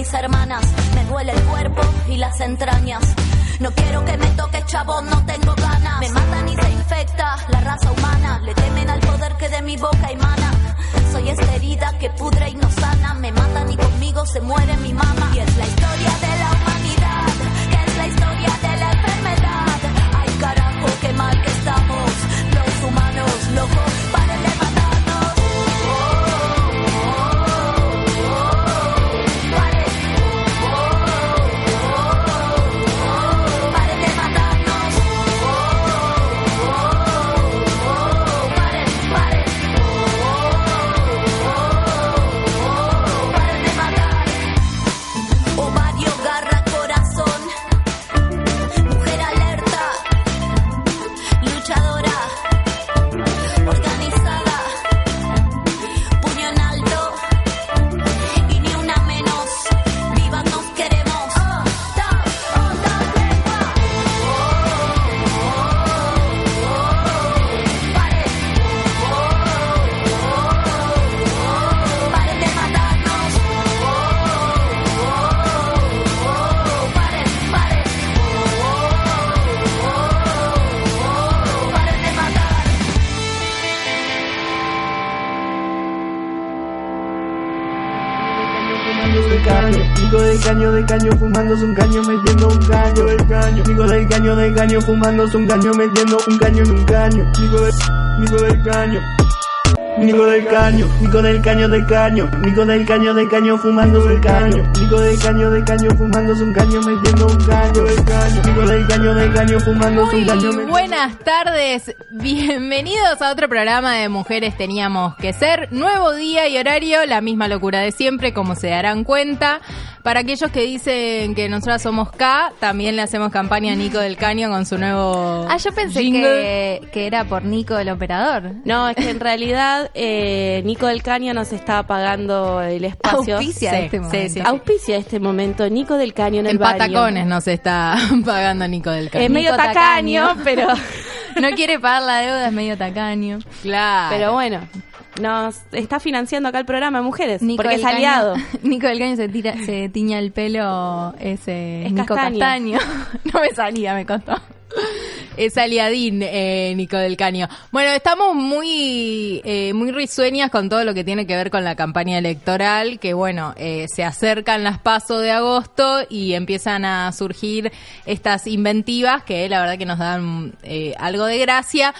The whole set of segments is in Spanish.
mis hermanas. Me duele el cuerpo y las entrañas. No quiero que me toque chabón, no tengo ganas. Me matan y se infecta la raza humana. Le temen al poder que de mi boca emana. Soy esta herida que pudre y no sana. Me matan y conmigo se muere mi mamá. Y es la historia de la humanidad, que es la historia de la caño fumándose un caño metiendo un caño del caño Nico del caño de caño fumándose un caño metiendo un caño en un caño Nico del, Nico del caño Nico del caño, Nico del caño de caño, Nico del caño de caño fumándose un caño, Nico del caño de caño fumándose un caño metiendo un caño del caño, Nico del caño de caño fumándose un caño buenas tardes, bienvenidos a otro programa de Mujeres Teníamos que Ser. Nuevo día y horario, la misma locura de siempre, como se darán cuenta. Para aquellos que dicen que nosotras somos K, también le hacemos campaña a Nico del Caño con su nuevo. Ah, yo pensé que, que era por Nico el operador. No, es que en realidad eh, Nico del Caño nos está pagando el espacio. Auspicia Sí, este sí, momento. sí. Auspicia este momento Nico del Caño en el En baño. patacones nos está pagando Nico del Caño. Es medio tacaño, tacaño. pero, No quiere pagar la deuda, es medio tacaño. Claro. pero bueno, nos está financiando acá el programa mujeres, Nico porque es Caño- aliado. Nico del Caño se, tira, se tiña el pelo ese Es Nico castaño. Castaño. No me salía, me costó. Es aliadín, eh, Nico del Caño. Bueno, estamos muy, eh, muy risueñas con todo lo que tiene que ver con la campaña electoral, que bueno, eh, se acercan las pasos de agosto y empiezan a surgir estas inventivas que la verdad que nos dan eh, algo de gracia.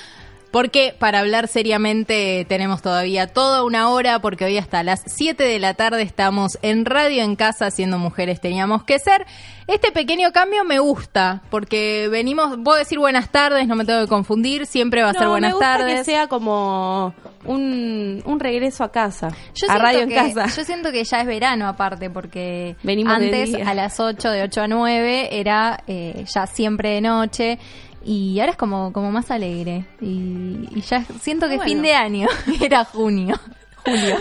Porque para hablar seriamente tenemos todavía toda una hora, porque hoy hasta las 7 de la tarde estamos en Radio en Casa haciendo Mujeres Teníamos que Ser. Este pequeño cambio me gusta, porque venimos, puedo decir buenas tardes, no me tengo que confundir, siempre va a ser buenas me gusta tardes. que sea como un, un regreso a casa, Yo a Radio en Casa. Yo siento que ya es verano aparte, porque Venimos antes a las 8, de 8 a 9, era eh, ya siempre de noche. Y ahora es como, como más alegre. Y, y ya siento que Bueno. fin de año. Era junio. Julio.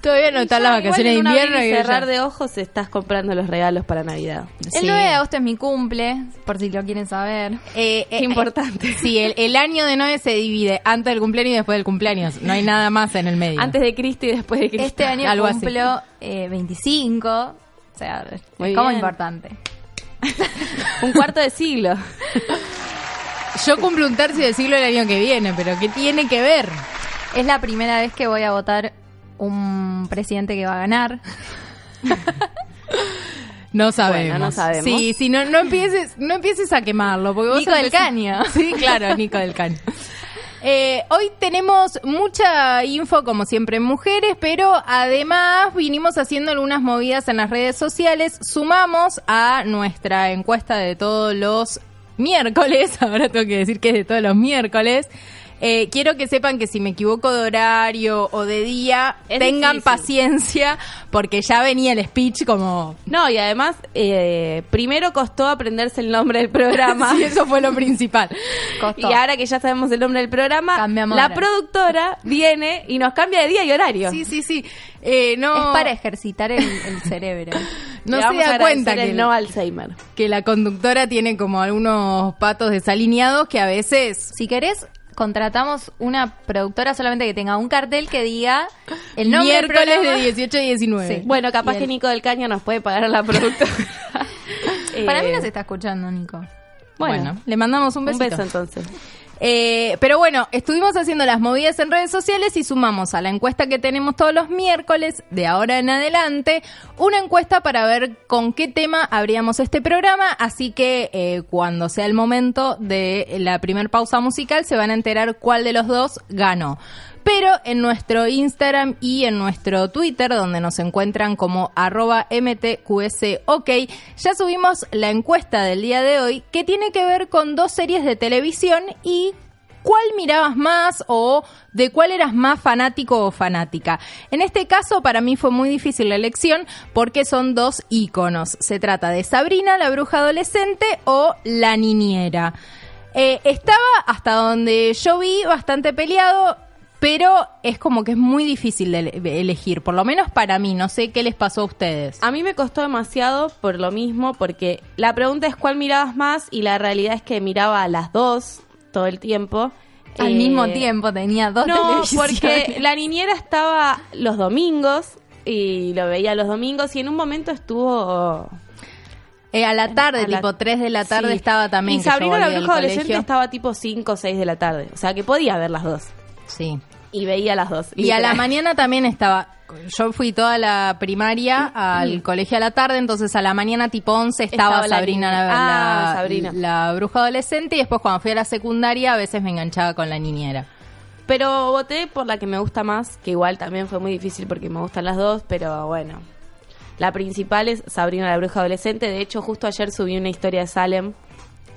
Todavía no están las vacaciones de invierno y cerrar ya- de ojos estás comprando los regalos para Navidad. El Sí. 9 de agosto es mi cumple, por si lo quieren saber. Eh, Qué eh, importante. eh, sí, el, el año de 9 se divide antes del cumpleaños y después del cumpleaños. No hay nada más en el medio. Antes de Cristo y después de Cristo. Este año Algo cumplo eh, 25. O sea, Muy como bien. importante. Un cuarto de siglo. Yo cumplo un tercio de siglo el año que viene, pero ¿qué tiene que ver? Es la primera vez que voy a votar un presidente que va a ganar. No sabemos. Bueno, no sabemos. Sí, sí, no, no empieces, no empieces a quemarlo, porque vos Nico del Caño. Sí, claro, Nico del Caño. Eh, hoy tenemos mucha info, como siempre, en mujeres, pero además vinimos haciendo algunas movidas en las redes sociales. Sumamos a nuestra encuesta de todos los miércoles, ahora tengo que decir que es de todos los miércoles. Eh, quiero que sepan que si me equivoco de horario o de día, Es tengan difícil. paciencia, porque ya venía el speech como No, y además, eh, primero costó aprenderse el nombre del programa. Sí, eso fue lo principal. Costó. Y ahora que ya sabemos el nombre del programa, Cambiamos la ahora. productora viene y nos cambia de día y horario. Sí, sí, sí. Eh, no, Es para ejercitar el, el cerebro. no Le se da cuenta que, el no Alzheimer. que la conductora tiene como algunos patos desalineados que a veces... Si querés, contratamos una productora solamente que tenga un cartel que diga el nombre miércoles de 18 y 19. Sí. Bueno, capaz que Nico del Caño nos puede pagar a la productora. Para mí Eh, no se está escuchando, Nico. Bueno, Bueno, le mandamos un un beso entonces. Eh, pero bueno, estuvimos haciendo las movidas en redes sociales y sumamos a la encuesta que tenemos todos los miércoles, de ahora en adelante, una encuesta para ver con qué tema abríamos este programa. Así que eh, cuando sea el momento de la primer pausa musical, se van a enterar cuál de los dos ganó. Pero en nuestro Instagram y en nuestro Twitter, donde nos encuentran como arroba mtqsok, ya subimos la encuesta del día de hoy que tiene que ver con dos series de televisión y cuál mirabas más o de cuál eras más fanático o fanática. En este caso para mí fue muy difícil la elección porque son dos íconos. Se trata de Sabrina, la bruja adolescente o La niñera. Eh, estaba hasta donde yo vi bastante peleado, pero es como que es muy difícil de ele- elegir, por lo menos para mí. No sé qué les pasó a ustedes. A mí me costó demasiado por lo mismo, porque la pregunta es cuál mirabas más y la realidad es que miraba a las dos todo el tiempo. Al Eh, mismo tiempo tenía dos No, porque la niñera estaba los domingos y lo veía los domingos y en un momento estuvo... Eh, a la tarde, a la- tipo 3 de la tarde Sí. estaba también. Y Sabrina la bruja adolescente estaba tipo 5 o 6 de la tarde. O sea que podía ver las dos. Sí. Y veía las dos. Y a la mañana también estaba. Yo fui toda la primaria al colegio a la tarde, entonces a la mañana tipo 11 estaba, Sabrina, la. Ah, la- Sabrina. la bruja adolescente, y después cuando fui a la secundaria a veces me enganchaba con la niñera. Pero voté por la que me gusta más, que igual también fue muy difícil porque me gustan las dos, pero bueno. La principal es Sabrina la bruja adolescente. De hecho, justo ayer subí una historia de Salem.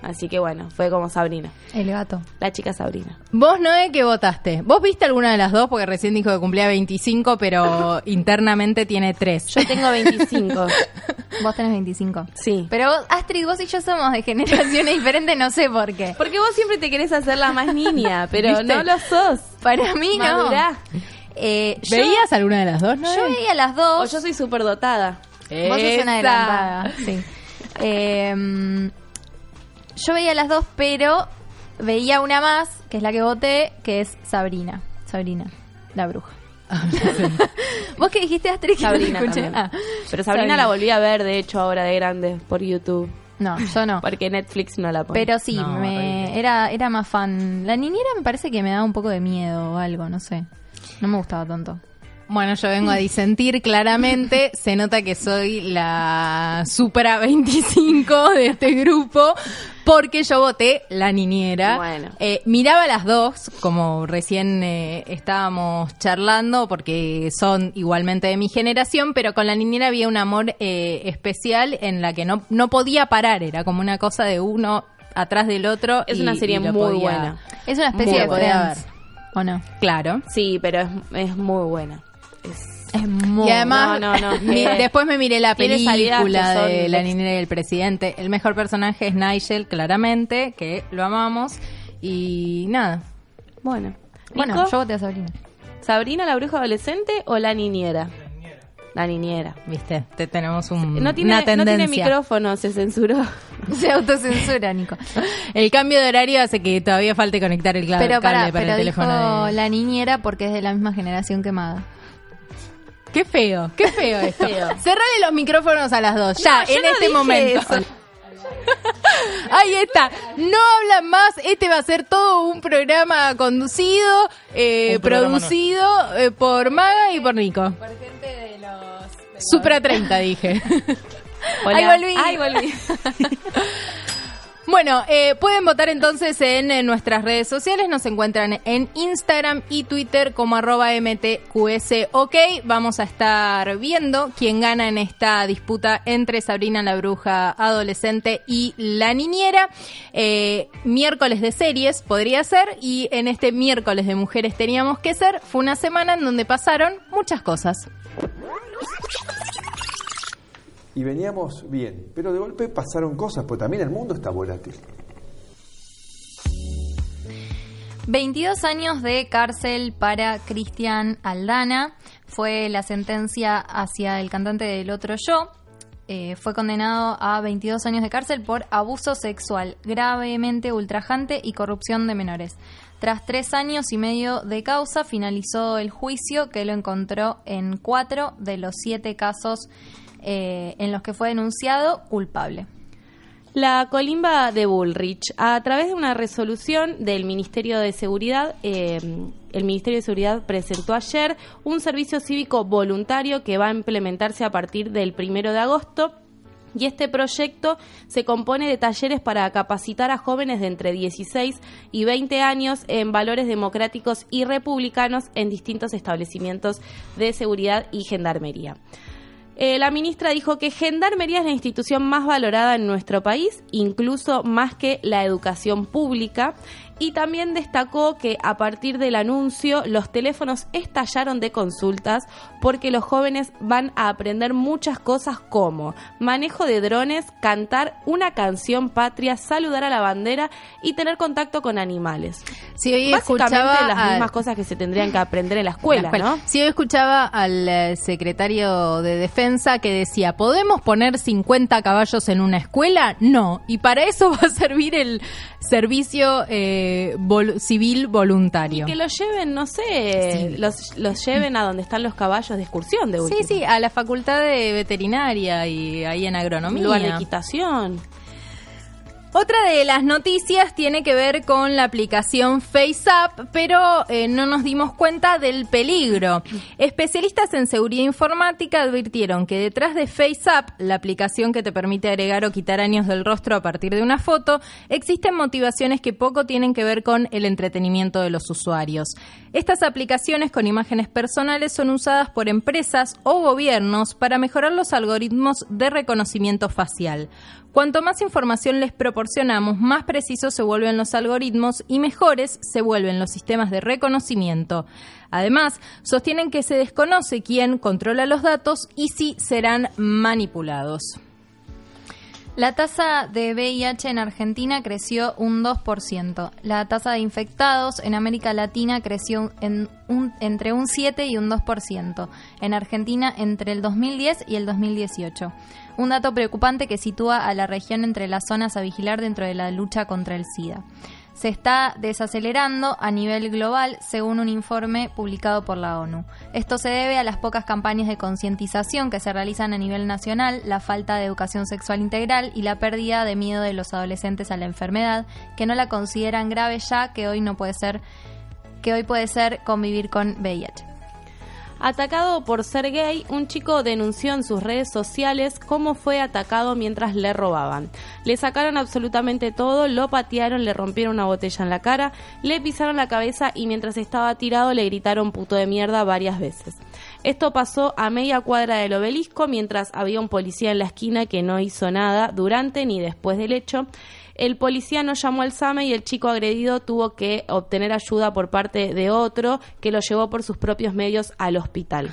Así que bueno, fue como Sabrina. El gato. La chica Sabrina. Vos, Noé, ¿qué votaste? ¿Vos viste alguna de las dos? Porque recién dijo que cumplía 25, pero internamente tiene 3. Yo tengo 25. Vos tenés 25. sí. Pero vos, Astrid, vos y yo somos de generaciones diferentes, no sé por qué. Porque vos siempre te querés hacer la más niña, pero ¿Viste? no lo sos. Para mí no. Eh, yo- ¿Veías alguna de las dos, Noé? Yo veía las O dos. yo soy súper dotada. Vos sos una adelantada. Sí. Eh, yo veía las dos, pero veía una más, que es la que voté, que es Sabrina. Sabrina, la bruja. ¿Vos qué dijiste, Astrid? que no Sabrina escuché? también. Ah, Pero Sabrina la volví a ver, de hecho, ahora de grande, por YouTube. No, yo no. Porque Netflix no la pone. Pero sí, No, me, era, era más fan. La niñera me parece que me daba un poco de miedo o algo, no sé. No me gustaba tanto. Bueno, yo vengo a disentir claramente. Se nota que soy la Supra 25 de este grupo porque yo voté la niñera. Bueno. Eh, miraba las dos, como recién eh, estábamos charlando, porque son igualmente de mi generación, pero con la niñera había un amor eh, especial en la que no, no podía parar. Era como una cosa de uno atrás del otro. Es y- una serie muy podía- buena. Es una especie Muy de. Friends, ¿o no? Claro. Sí, pero es, es muy buena. Es- Es muy Y además, No, no, no. mi- después me miré la película son de La niñera y el presidente. El mejor personaje es Nigel, claramente, que lo amamos. Y nada. Bueno. Bueno, Nico, yo voté a Sabrina. ¿Sabrina la bruja adolescente o la niñera? La niñera. Viste, te tenemos un, No tiene, una no tendencia. tiene micrófono, se censuró. Se autocensura, Nico. el cambio de horario hace que todavía falte conectar el Pero cable para, para pero el dijo teléfono. de- la niñera porque es de la misma generación que Maga. Qué feo, qué feo esto. Feo. Cerrale los micrófonos a las dos, ya, No, en no este momento. eso. Ahí está. No hablan más. Este va a ser todo un programa conducido, eh, Un programa producido eh, por Maga y por Nico. Por gente de los... Supra 30, dije. Hola. Ahí volví. Ahí volví. Bueno, eh, pueden votar entonces en, eh, nuestras redes sociales. Nos encuentran en Instagram y Twitter como arroba MTQSOK. Vamos a estar viendo quién gana en esta disputa entre Sabrina la bruja adolescente y la niñera. Eh, miércoles de series podría ser y en este miércoles de mujeres teníamos que ser. Fue una semana en donde pasaron muchas cosas. Y veníamos bien, pero de golpe pasaron cosas, pues también el mundo está volátil. 22 años de cárcel para Cristian Aldana. Fue la sentencia hacia el cantante del otro yo. Eh, fue condenado a 22 años de cárcel por abuso sexual gravemente ultrajante y corrupción de menores. Tras tres años y medio de causa, finalizó el juicio que lo encontró en cuatro de los siete casos eh, en los que fue denunciado culpable. La colimba de Bullrich, a través de una resolución del Ministerio de Seguridad, eh, el Ministerio de Seguridad presentó ayer un servicio cívico voluntario que va a implementarse a partir del primero de agosto. Y este proyecto se compone de talleres para capacitar a jóvenes de entre 16 y 20 años en valores democráticos y republicanos en distintos establecimientos de seguridad y gendarmería. Eh, la ministra dijo que Gendarmería es la institución más valorada en nuestro país, incluso más que la educación pública, y también destacó que a partir del anuncio los teléfonos estallaron de consultas porque los jóvenes van a aprender muchas cosas como manejo de drones, cantar una canción patria, saludar a la bandera y tener contacto con animales. Si hoy Básicamente escuchaba las mismas cosas que se tendrían que aprender en la escuela, la escuela. ¿no? Si hoy escuchaba al eh, secretario de Defensa que decía, ¿podemos poner 50 caballos en una escuela? No. Y para eso va a servir el servicio eh, vol- civil voluntario. Que los lleven, no sé, Sí. los, los lleven a donde están los caballos de excursión de Sí, última. sí, a la facultad de veterinaria y ahí en agronomía. de equitación. Otra de las noticias tiene que ver con la aplicación FaceApp, pero eh, no nos dimos cuenta del peligro. Especialistas en seguridad informática advirtieron que detrás de FaceApp, la aplicación que te permite agregar o quitar años del rostro a partir de una foto, existen motivaciones que poco tienen que ver con el entretenimiento de los usuarios. Estas aplicaciones con imágenes personales son usadas por empresas o gobiernos para mejorar los algoritmos de reconocimiento facial. Cuanto más información les proporcionamos, más precisos se vuelven los algoritmos y mejores se vuelven los sistemas de reconocimiento. Además, sostienen que se desconoce quién controla los datos y si serán manipulados. La tasa de VIH en Argentina creció un 2%. La tasa de infectados en América Latina creció entre un 7 y un 2%. En Argentina entre el 2010 y el 2018. Un dato preocupante que sitúa a la región entre las zonas a vigilar dentro de la lucha contra el SIDA. Se está desacelerando a nivel global, según un informe publicado por la ONU. Esto se debe a las pocas campañas de concientización que se realizan a nivel nacional, la falta de educación sexual integral y la pérdida de miedo de los adolescentes a la enfermedad, que no la consideran grave ya que hoy no puede ser que hoy puede ser convivir con VIH. Atacado por ser gay, un chico denunció en sus redes sociales cómo fue atacado mientras le robaban. Le sacaron absolutamente todo, lo patearon, le rompieron una botella en la cara, le pisaron la cabeza y mientras estaba tirado le gritaron puto de mierda varias veces. Esto pasó a media cuadra del obelisco mientras había un policía en la esquina que no hizo nada durante ni después del hecho. El policía no llamó al SAME y el chico agredido tuvo que obtener ayuda por parte de otro que lo llevó por sus propios medios al hospital.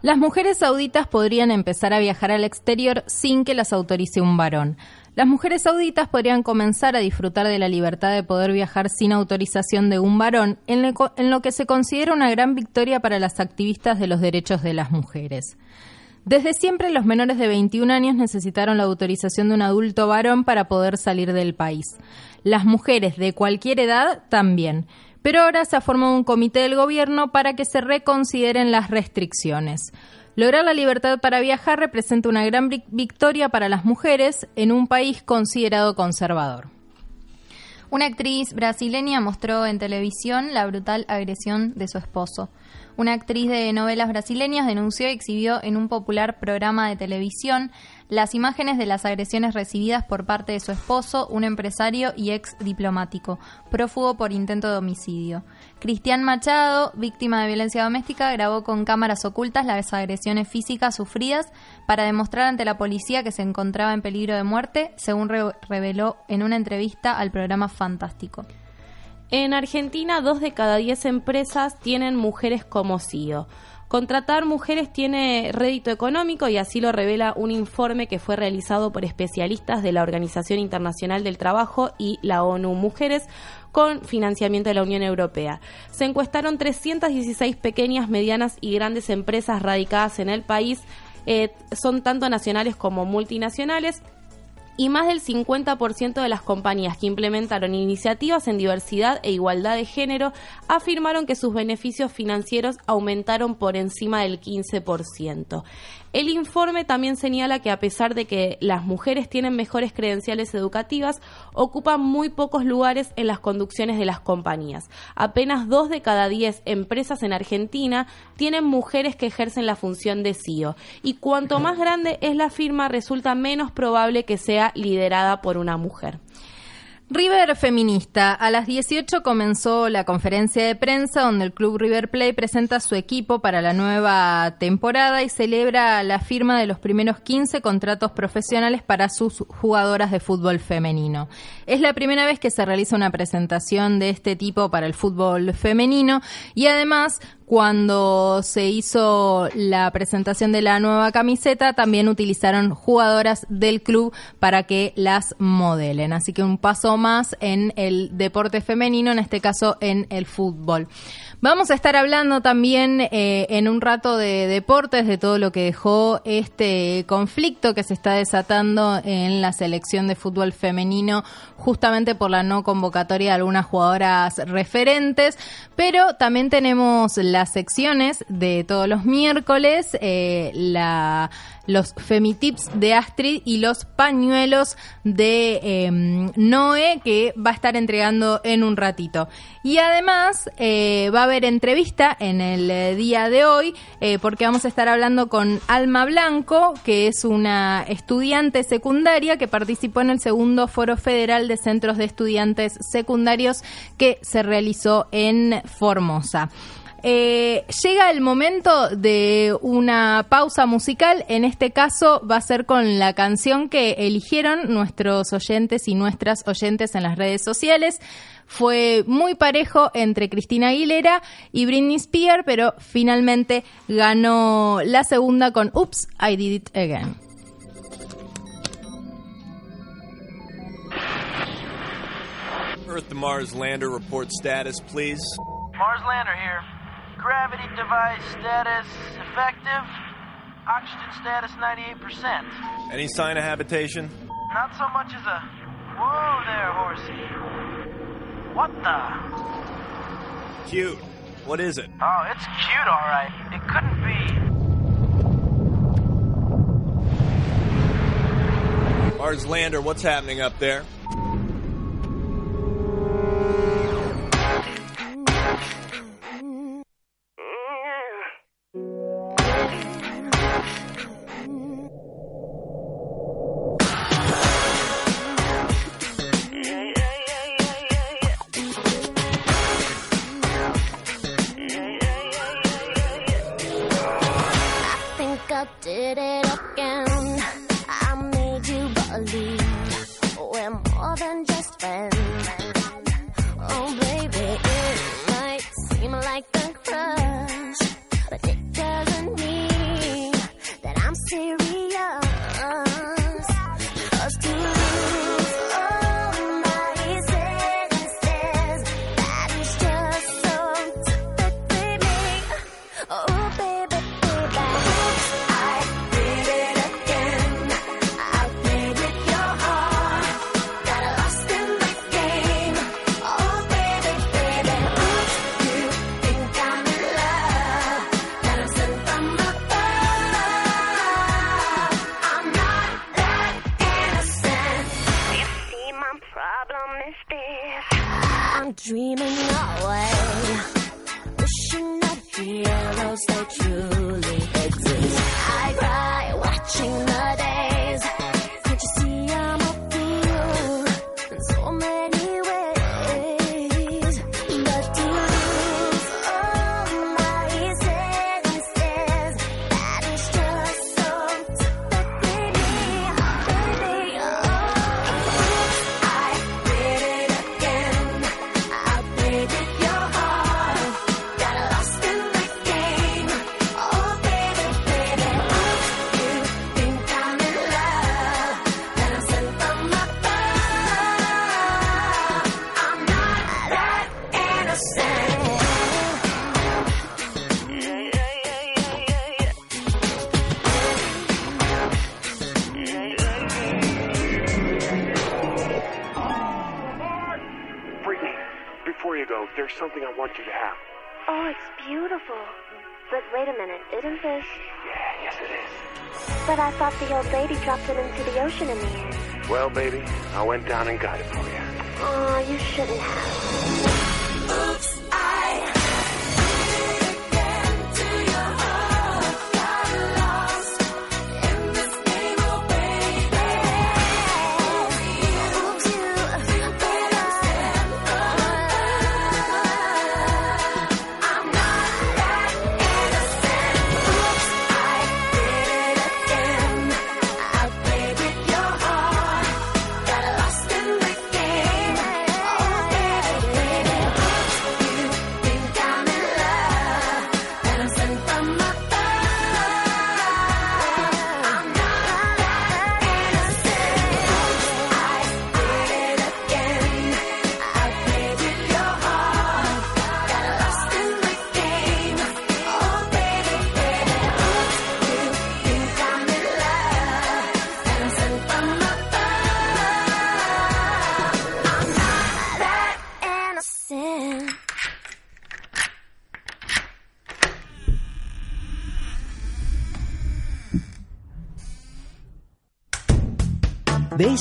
Las mujeres sauditas podrían empezar a viajar al exterior sin que las autorice un varón. Las mujeres sauditas podrían comenzar a disfrutar de la libertad de poder viajar sin autorización de un varón, en lo, que se considera una gran victoria para las activistas de los derechos de las mujeres. Desde siempre los menores de 21 años necesitaron la autorización de un adulto varón para poder salir del país. Las mujeres de cualquier edad también. pero ahora se ha formado un comité del gobierno para que se reconsideren las restricciones. Lograr la libertad para viajar representa una gran vic- victoria para las mujeres en un país considerado conservador. Una actriz brasileña mostró en televisión la brutal agresión de su esposo. Una actriz de novelas brasileñas denunció y exhibió en un popular programa de televisión las imágenes de las agresiones recibidas por parte de su esposo, un empresario y ex diplomático, prófugo por intento de homicidio. Cristian Machado, víctima de violencia doméstica, grabó con cámaras ocultas las agresiones físicas sufridas para demostrar ante la policía que se encontraba en peligro de muerte, según re- reveló en una entrevista al programa Fantástico. En Argentina, dos de cada diez empresas tienen mujeres como CEO. Contratar mujeres tiene rédito económico y así lo revela un informe que fue realizado por especialistas de la Organización Internacional del Trabajo y la ONU Mujeres con financiamiento de la Unión Europea. Se encuestaron 316 pequeñas, medianas y grandes empresas radicadas en el país. eh, son tanto nacionales como multinacionales y más del 50% de las compañías que implementaron iniciativas en diversidad e igualdad de género afirmaron que sus beneficios financieros aumentaron por encima del 15%. El informe también señala que a pesar de que las mujeres tienen mejores credenciales educativas, ocupan muy pocos lugares en las conducciones de las compañías. Apenas dos de cada diez empresas en Argentina tienen mujeres que ejercen la función de CEO. Y cuanto más grande es la firma, resulta menos probable que sea liderada por una mujer. River Feminista. A las 18 comenzó la conferencia de prensa donde el club River Play presenta su equipo para la nueva temporada y celebra la firma de los primeros 15 contratos profesionales para sus jugadoras de fútbol femenino. Es la primera vez que se realiza una presentación de este tipo para el fútbol femenino y además cuando se hizo la presentación de la nueva camiseta, también utilizaron jugadoras del club para que las modelen. Así que un paso más en el deporte femenino, en este caso en el fútbol. Vamos a estar hablando también eh, en un rato de deportes, de todo lo que dejó este conflicto que se está desatando en la selección de fútbol femenino, justamente por la no convocatoria de algunas jugadoras referentes, pero también tenemos las secciones de todos los miércoles, eh, la los Femitips de Astrid y los pañuelos de eh, Noé que va a estar entregando en un ratito. Y además eh, va a haber entrevista en el eh, día de hoy eh, porque vamos a estar hablando con Alma Blanco, que es una estudiante secundaria que participó en el segundo Foro Federal de Centros de Estudiantes Secundarios que se realizó en Formosa. Eh, llega el momento de una pausa musical. En este caso va a ser con la canción que eligieron nuestros oyentes y nuestras oyentes en las redes sociales. Fue muy parejo entre Cristina Aguilera y Britney Spears, pero finalmente ganó la segunda con Oops, I Did It Again. Earth to Mars lander report status, please. Mars lander here. Gravity device status effective. Oxygen status 98%. Any sign of habitation? Not so much as a. Whoa there, horsey. What the? Cute. What is it? Oh, it's cute, alright. It couldn't be. Mars lander, what's happening up there? Did it again. Baby, I went down and got it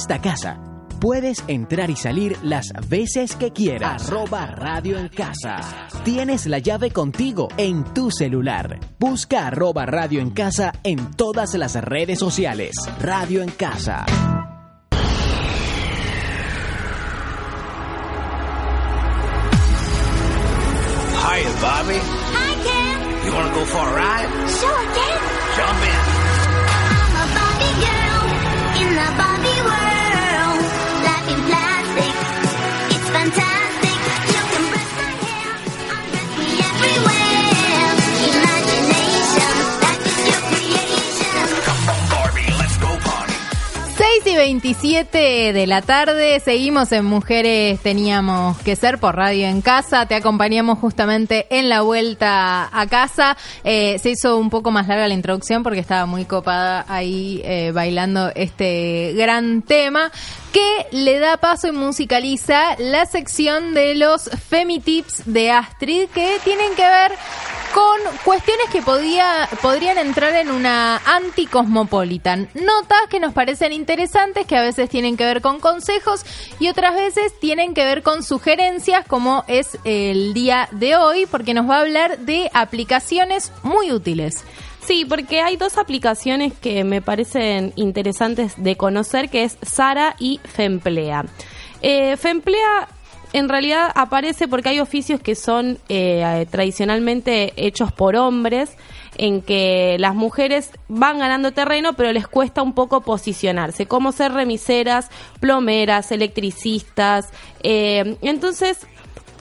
esta casa puedes entrar y salir las veces que quieras. Arroba Radio en Casa. Tienes la llave contigo en tu celular. Busca arroba Radio en Casa en todas las redes sociales. Radio en Casa. Hiya, Bobby. Hi, Ken. You want to go for a ride? Sure, Ken. Jump in. 27 de la tarde, seguimos en Mujeres Teníamos que Ser por Radio en Casa, te acompañamos justamente en la vuelta a casa. Eh, se hizo un poco más larga la introducción porque estaba muy copada ahí eh, bailando este gran tema que le da paso y musicaliza la sección de los Femitips de Astrid que tienen que ver con cuestiones que podía, podrían entrar en una anti-cosmopolitan. Notas que nos parecen interesantes, que a veces tienen que ver con consejos y otras veces tienen que ver con sugerencias, como es el día de hoy, porque nos va a hablar de aplicaciones muy útiles. Sí, porque hay dos aplicaciones que me parecen interesantes de conocer, que es Sara y Femplea. Eh, Femplea en realidad aparece porque hay oficios que son eh, tradicionalmente hechos por hombres, en que las mujeres van ganando terreno, pero les cuesta un poco posicionarse, como ser remiseras, plomeras, electricistas. eh, entonces,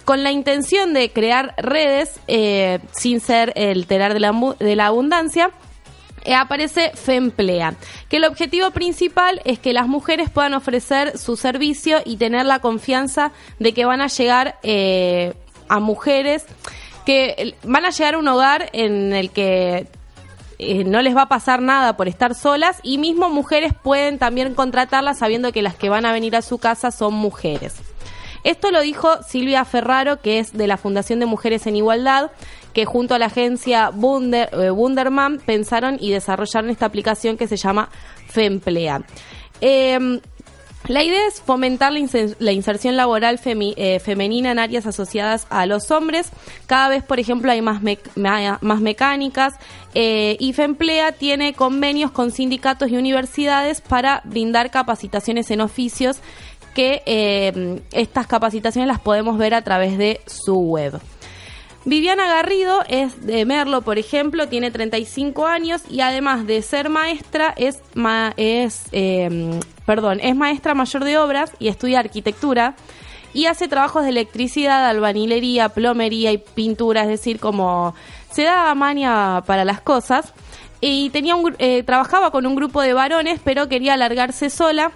con la intención de crear redes eh, sin ser el telar de la, de la abundancia, aparece Femplea, que el objetivo principal es que las mujeres puedan ofrecer su servicio y tener la confianza de que van a llegar eh, a mujeres que eh, van a llegar a un hogar en el que eh, no les va a pasar nada por estar solas y mismo mujeres pueden también contratarlas sabiendo que las que van a venir a su casa son mujeres. Esto lo dijo Silvia Ferraro, que es de la Fundación de Mujeres en Igualdad, que junto a la agencia Wunder, eh, pensaron y desarrollaron esta aplicación que se llama Femplea. Eh, La idea es fomentar la, inser- la inserción laboral eh, femenina en áreas asociadas a los hombres. Cada vez, por ejemplo, hay más, más mecánicas eh, y FEMPLEA tiene convenios con sindicatos y universidades para brindar capacitaciones en oficios que eh, estas capacitaciones las podemos ver a través de su web. Viviana Garrido es de Merlo, por ejemplo, tiene 35 años y además de ser maestra es ma- es eh, perdón, es maestra mayor de obras y estudia arquitectura y hace trabajos de electricidad, albañilería, plomería y pintura, es decir, como se da maña para las cosas y tenía un, eh, trabajaba con un grupo de varones, pero quería alargarse sola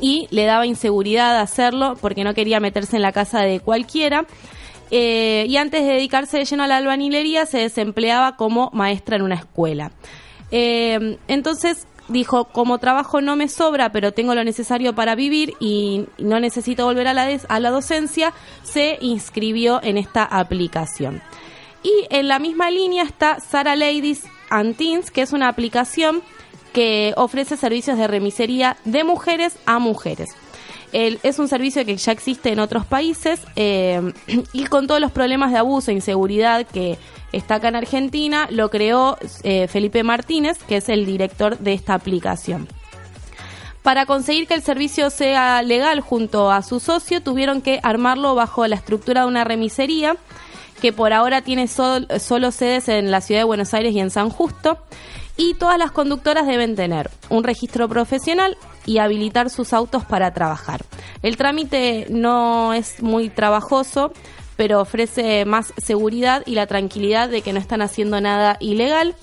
y le daba inseguridad hacerlo porque no quería meterse en la casa de cualquiera. Eh, y antes de dedicarse de lleno a la albañilería se desempleaba como maestra en una escuela. Eh, entonces dijo, como trabajo no me sobra, pero tengo lo necesario para vivir y no necesito volver a la, a la docencia, se inscribió en esta aplicación. Y en la misma línea está Sara Ladies and que es una aplicación que ofrece servicios de remisería de mujeres a mujeres. Es un servicio que ya existe en otros países eh, y con todos los problemas de abuso e inseguridad que está acá en Argentina, lo creó eh, Felipe Martínez, que es el director de esta aplicación. Para conseguir que el servicio sea legal junto a su socio, tuvieron que armarlo bajo la estructura de una remisería que por ahora tiene sol- solo sedes en la ciudad de Buenos Aires y en San Justo. Y todas las conductoras deben tener un registro profesional y habilitar sus autos para trabajar. El trámite no es muy trabajoso, pero ofrece más seguridad y la tranquilidad de que no están haciendo nada ilegal.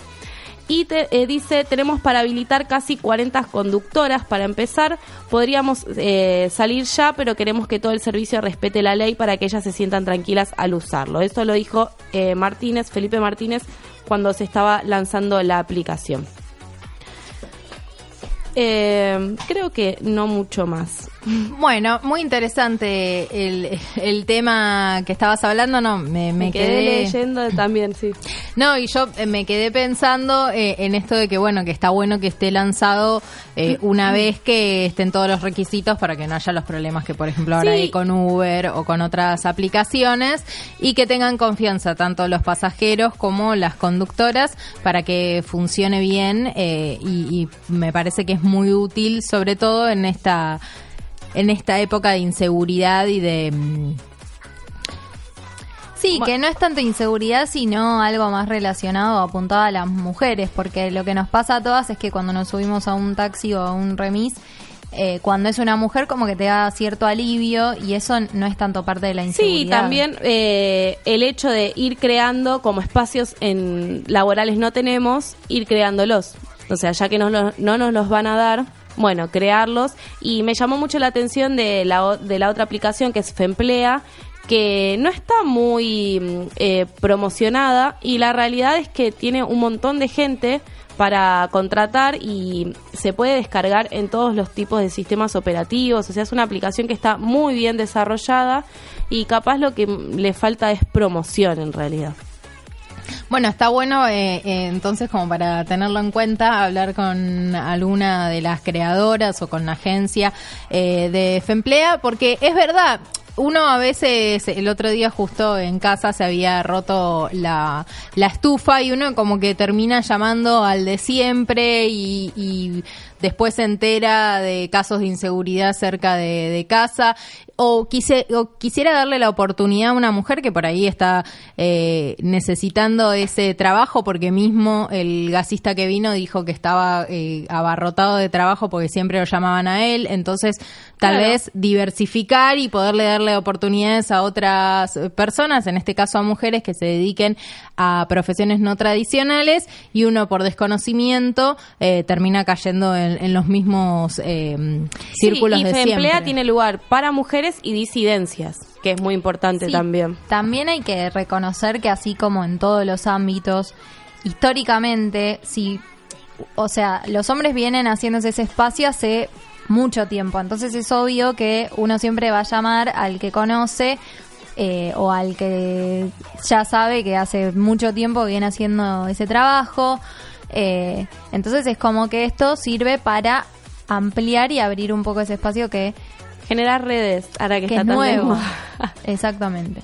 Y te, eh, dice, tenemos para habilitar casi 40 conductoras para empezar. Podríamos eh, salir ya, pero queremos que todo el servicio respete la ley para que ellas se sientan tranquilas al usarlo. Esto lo dijo eh, Martínez, Felipe Martínez, cuando se estaba lanzando la aplicación. Eh, creo que no mucho más. Bueno, muy interesante el, el tema que estabas hablando, no, me, me Me quedé leyendo también, sí. No, y yo eh, me quedé pensando eh, en esto de que, bueno, que está bueno que esté lanzado eh, una vez que estén todos los requisitos para que no haya los problemas que, por ejemplo, ahora Sí. hay con Uber o con otras aplicaciones y que tengan confianza tanto los pasajeros como las conductoras para que funcione bien eh, y, y me parece que es muy útil, sobre todo en esta en esta época de inseguridad y de mm, Sí, que no es tanto inseguridad, sino algo más relacionado, apuntado a las mujeres, porque lo que nos pasa a todas es que cuando nos subimos a un taxi o a un remis, eh, cuando es una mujer como que te da cierto alivio y eso no es tanto parte de la inseguridad. Sí, también eh, el hecho de ir creando, como espacios en laborales no tenemos, ir creándolos. O sea, ya que no, no nos los van a dar, bueno, crearlos. Y me llamó mucho la atención de la, de la otra aplicación que es Femplea, que no está muy mm, eh, promocionada y la realidad es que tiene un montón de gente para contratar y se puede descargar en todos los tipos de sistemas operativos. O sea, es una aplicación que está muy bien desarrollada y capaz lo que le falta es promoción en realidad. Bueno, está bueno eh, eh, entonces como para tenerlo en cuenta, hablar con alguna de las creadoras o con la agencia eh, de Femplea, porque es verdad. Uno a veces, el otro día justo en casa se había roto la, la estufa y uno como que termina llamando al de siempre y, después se entera de casos de inseguridad cerca de casa o, quise, o quisiera darle la oportunidad a una mujer que por ahí está eh, necesitando ese trabajo porque mismo el gasista que vino dijo que estaba eh, abarrotado de trabajo porque siempre lo llamaban a él, entonces tal Claro. vez diversificar y poderle darle oportunidades a otras personas, en este caso a mujeres que se dediquen a profesiones no tradicionales y uno por desconocimiento eh, termina cayendo en, en los mismos eh, círculos Sí, y de siempre. tiene lugar para mujeres y disidencias, que es muy importante Sí, también. También hay que reconocer que así como en todos los ámbitos, históricamente, si, o sea, los hombres vienen haciéndose ese espacio hace mucho tiempo, entonces es obvio que uno siempre va a llamar al que conoce eh, o al que ya sabe que hace mucho tiempo viene haciendo ese trabajo. eh, entonces es como que esto sirve para ampliar y abrir un poco ese espacio que, Generar redes, ahora que, que está es tan nuevo. Exactamente.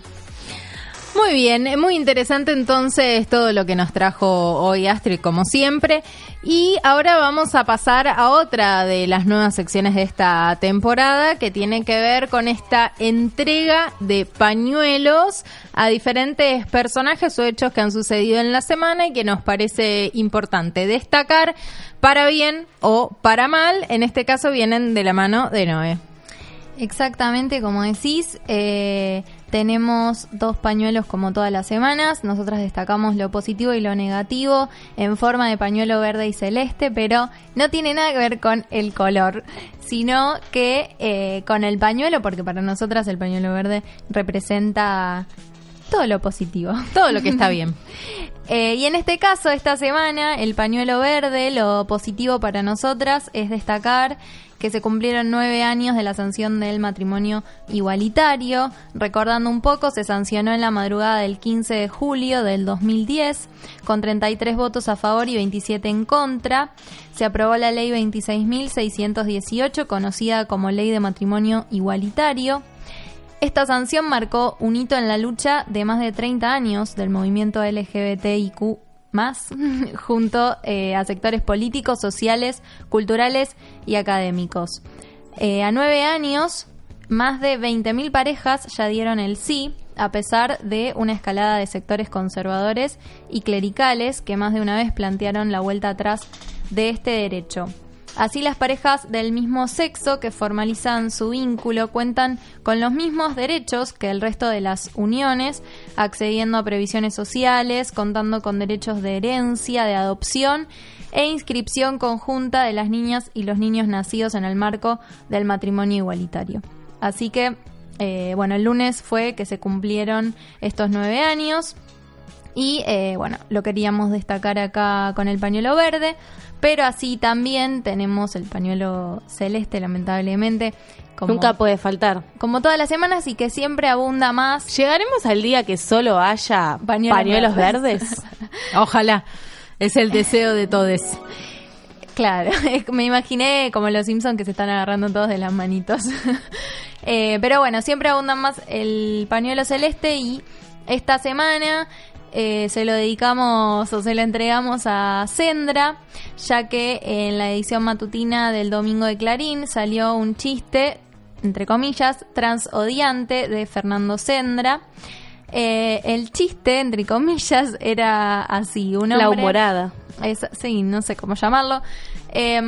Muy bien, muy interesante entonces todo lo que nos trajo hoy Astrid como siempre. Y ahora vamos a pasar a otra de las nuevas secciones de esta temporada que tiene que ver con esta entrega de pañuelos a diferentes personajes o hechos que han sucedido en la semana y que nos parece importante destacar para bien o para mal. En este caso vienen de la mano de Noé. Exactamente, como decís, eh, tenemos dos pañuelos como todas las semanas. Nosotras destacamos lo positivo y lo negativo en forma de pañuelo verde y celeste, pero no tiene nada que ver con el color, sino que eh, con el pañuelo, porque para nosotras el pañuelo verde representa todo lo positivo. Todo lo que está bien. Eh, y en este caso, esta semana, el pañuelo verde, lo positivo para nosotras es destacar que se cumplieron nueve años de la sanción del matrimonio igualitario. Recordando un poco, se sancionó en la madrugada del 15 de julio del 2010, con 33 votos a favor y 27 en contra. Se aprobó la ley 26.618, conocida como Ley de Matrimonio Igualitario. Esta sanción marcó un hito en la lucha de más de 30 años del movimiento LGBTIQ más junto eh, a sectores políticos, sociales, culturales y académicos. Eh, a nueve años, más de 20.000 parejas ya dieron el sí, a pesar de una escalada de sectores conservadores y clericales que más de una vez plantearon la vuelta atrás de este derecho. Así las parejas del mismo sexo que formalizan su vínculo cuentan con los mismos derechos que el resto de las uniones, accediendo a previsiones sociales, contando con derechos de herencia, de adopción e inscripción conjunta de las niñas y los niños nacidos en el marco del matrimonio igualitario. Así que, eh, bueno, el lunes fue que se cumplieron estos nueve años. Y eh, bueno, lo queríamos destacar acá con el pañuelo verde, pero así también tenemos el pañuelo celeste, lamentablemente. Como, Nunca puede faltar. como todas las semanas y que siempre abunda más. ¿Llegaremos al día que solo haya Pañuelos pañuelos, verdes. verdes? Ojalá. Es el deseo de todos. Claro, me imaginé como los Simpsons que se están agarrando todos de las manitos. Eh, pero bueno, siempre abundan más el pañuelo celeste y esta semana eh, se lo dedicamos o se lo entregamos a Sendra, ya que en la edición matutina del domingo de Clarín salió un chiste, entre comillas, transodiante de Fernando Sendra. Eh, el chiste, entre comillas, era así, un La humorada. Es- sí, no sé cómo llamarlo. Eh,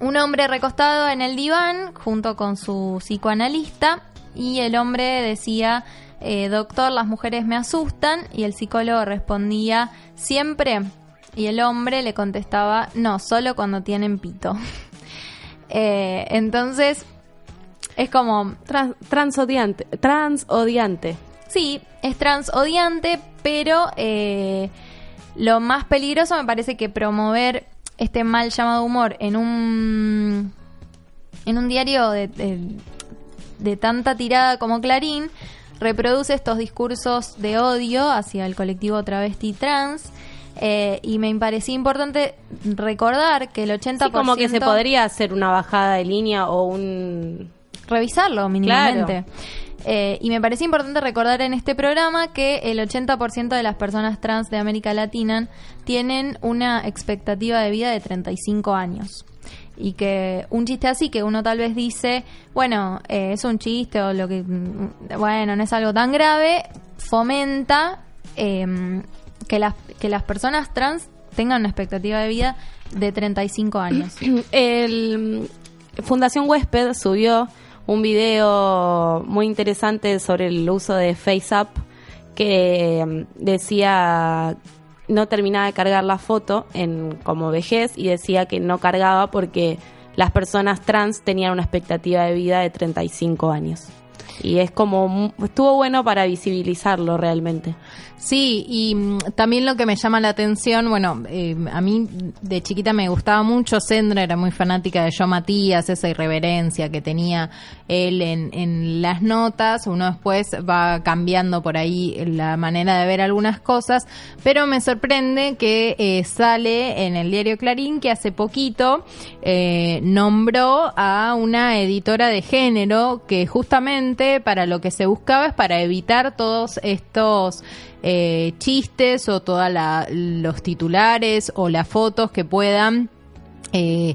un hombre recostado en el diván junto con su psicoanalista y el hombre decía, eh, doctor, las mujeres me asustan y el psicólogo respondía, siempre. Y el hombre le contestaba, no, solo cuando tienen pito. Eh, entonces, es como, Trans- transodiante. Transodiante. Sí, es transodiante, pero eh, lo más peligroso me parece que promover este mal llamado humor en un en un diario de, de- de tanta tirada como Clarín reproduce estos discursos de odio hacia el colectivo travesti trans eh, y me parecía importante recordar que el 80% Sí, como que se podría hacer una bajada de línea o un... revisarlo mínimamente. Eh, y me parecía importante recordar en este programa que el 80% de las personas trans de América Latina tienen una expectativa de vida de 35 años. Y que un chiste así, que uno tal vez dice, bueno, eh, es un chiste o lo que, mm, bueno, no es algo tan grave, fomenta em, que, las, que las personas trans tengan una expectativa de vida de 35 años. El Fundación Huésped subió un video muy interesante sobre el uso de FaceApp que mm, decía no terminaba de cargar la foto en como vejez y decía que no cargaba porque las personas trans tenían una expectativa de vida de 35 años. Y es como, estuvo bueno para visibilizarlo realmente. Sí, y mm, también lo que me llama la atención, bueno, eh, a mí de chiquita me gustaba mucho, Sandra era muy fanática de Yo Matías, esa irreverencia que tenía él en, en las notas, uno después va cambiando por ahí la manera de ver algunas cosas, pero me sorprende que eh, sale en el diario Clarín que hace poquito eh, nombró a una editora de género que justamente para lo que se buscaba es para evitar todos estos eh, chistes o todos los titulares o las fotos que puedan eh,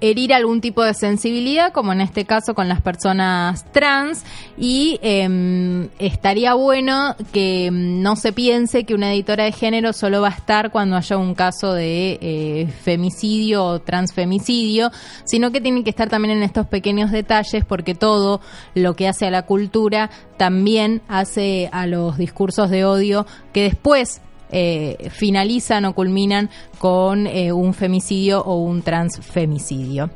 herir algún tipo de sensibilidad, como en este caso con las personas trans, y eh, estaría bueno que mm, no se piense que una editora de género solo va a estar cuando haya un caso de eh, femicidio o transfemicidio, sino que tiene que estar también en estos pequeños detalles, porque todo lo que hace a la cultura también hace a los discursos de odio que después eh, finalizan o culminan con eh, un femicidio o un transfemicidio.